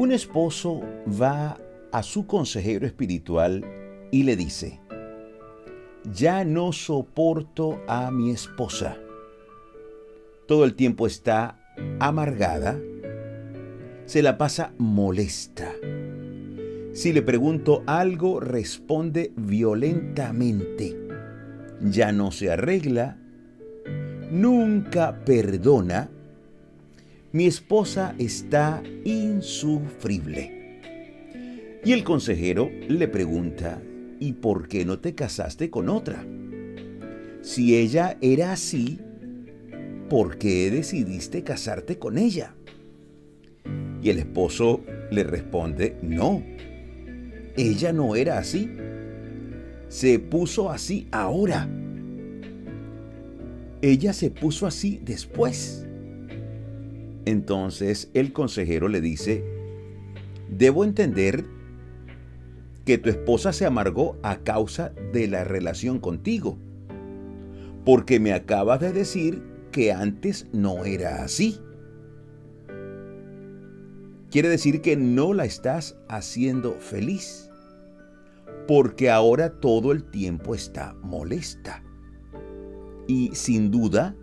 Un esposo va a su consejero espiritual y le dice, ya no soporto a mi esposa. Todo el tiempo está amargada, se la pasa molesta. Si le pregunto algo, responde violentamente. Ya no se arregla, nunca perdona. Mi esposa está insufrible. Y el consejero le pregunta, ¿y por qué no te casaste con otra? Si ella era así, ¿por qué decidiste casarte con ella? Y el esposo le responde, no, ella no era así. Se puso así ahora. Ella se puso así después. Entonces el consejero le dice, debo entender que tu esposa se amargó a causa de la relación contigo, porque me acabas de decir que antes no era así. Quiere decir que no la estás haciendo feliz, porque ahora todo el tiempo está molesta. Y sin duda,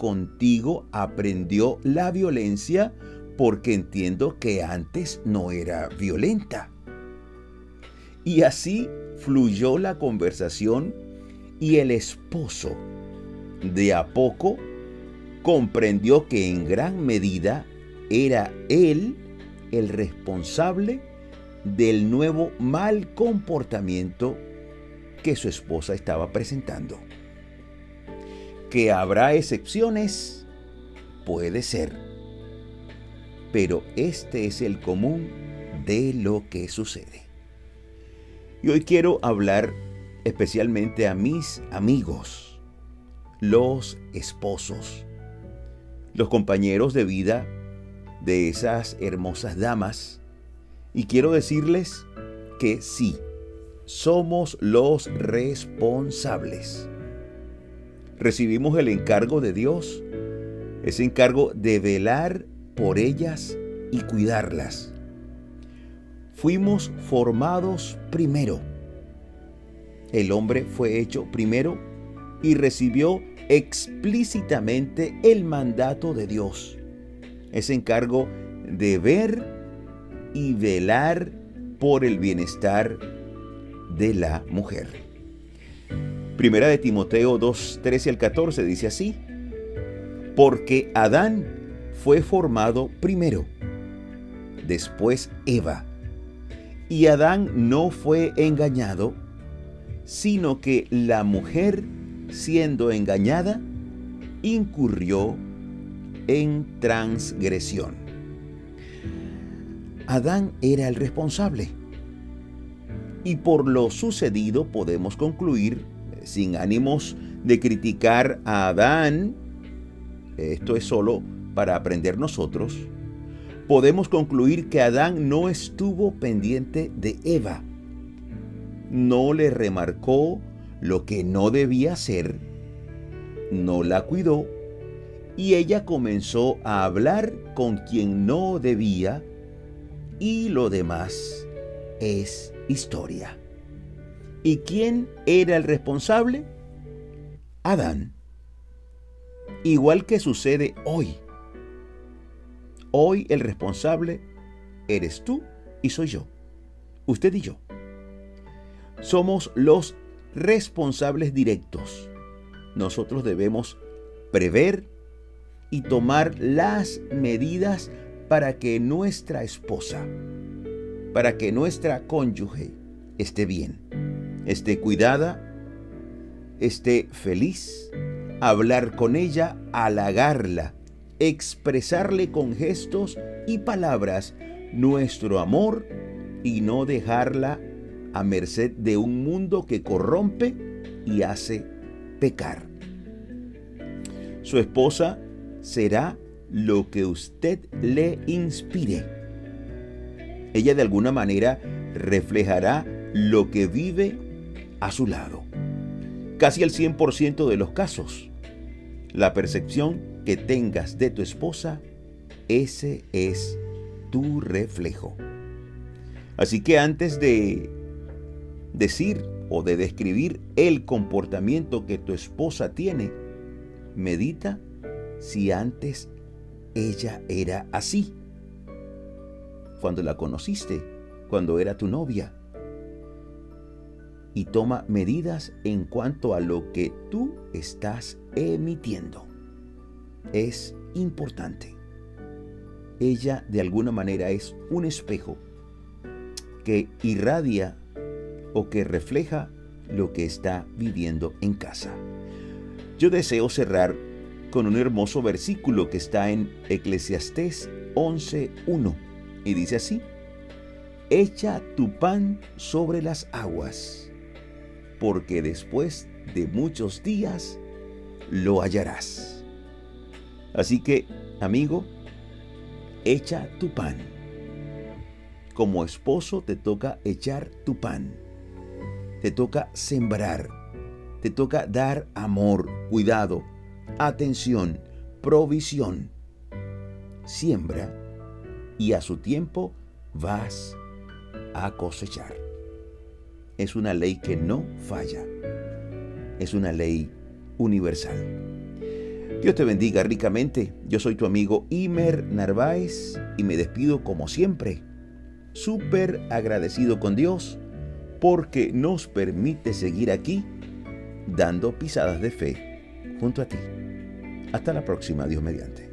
contigo aprendió la violencia porque entiendo que antes no era violenta. Y así fluyó la conversación y el esposo, de a poco, comprendió que en gran medida era él el responsable del nuevo mal comportamiento que su esposa estaba presentando. Que habrá excepciones, puede ser, pero este es el común de lo que sucede. Y hoy quiero hablar especialmente a mis amigos, los esposos, los compañeros de vida de esas hermosas damas. Y quiero decirles que sí, somos los responsables. Recibimos el encargo de Dios, ese encargo de velar por ellas y cuidarlas fuimos formados primero. El hombre fue hecho primero y recibió explícitamente el mandato de Dios. Ese encargo de ver y velar por el bienestar de la mujer. Primera de Timoteo 2, 13 al 14 dice así, porque Adán fue formado primero, después Eva y Adán no fue engañado, sino que la mujer, siendo engañada, incurrió en transgresión. Adán era el responsable. Y por lo sucedido podemos concluir, sin ánimos de criticar a Adán, esto es solo para aprender nosotros, podemos concluir que Adán no estuvo pendiente de Eva. No le remarcó lo que no debía hacer, no la cuidó y ella comenzó a hablar con quien no debía y lo demás es historia. ¿Y quién era el responsable? Adán. Igual que sucede hoy. Hoy el responsable eres tú y soy yo. Usted y yo. Somos los responsables directos. Nosotros debemos prever y tomar las medidas para que nuestra esposa, para que nuestra cónyuge esté bien, esté cuidada, esté feliz, hablar con ella, halagarla, expresarle con gestos y palabras nuestro amor y no dejarla a merced de un mundo que corrompe y hace pecar. Su esposa será lo que usted le inspire. Ella de alguna manera reflejará lo que vive a su lado. Casi el 100% de los casos. La percepción que tengas de tu esposa, ese es tu reflejo. Así que antes de decir o de describir el comportamiento que tu esposa tiene, medita si antes ella era así. Cuando la conociste, cuando era tu novia. Y toma medidas en cuanto a lo que tú estás emitiendo. Es importante. Ella de alguna manera es un espejo que irradia o que refleja lo que está viviendo en casa. Yo deseo cerrar con un hermoso versículo que está en Eclesiastés 11.1 y dice así, Echa tu pan sobre las aguas, porque después de muchos días lo hallarás. Así que, amigo, echa tu pan. Como esposo te toca echar tu pan. Te toca sembrar. Te toca dar amor, cuidado, atención, provisión. Siembra y a su tiempo vas a cosechar. Es una ley que no falla. Es una ley universal. Dios te bendiga ricamente. Yo soy tu amigo Imer Narváez y me despido como siempre, súper agradecido con Dios porque nos permite seguir aquí dando pisadas de fe junto a ti. Hasta la próxima, Dios mediante.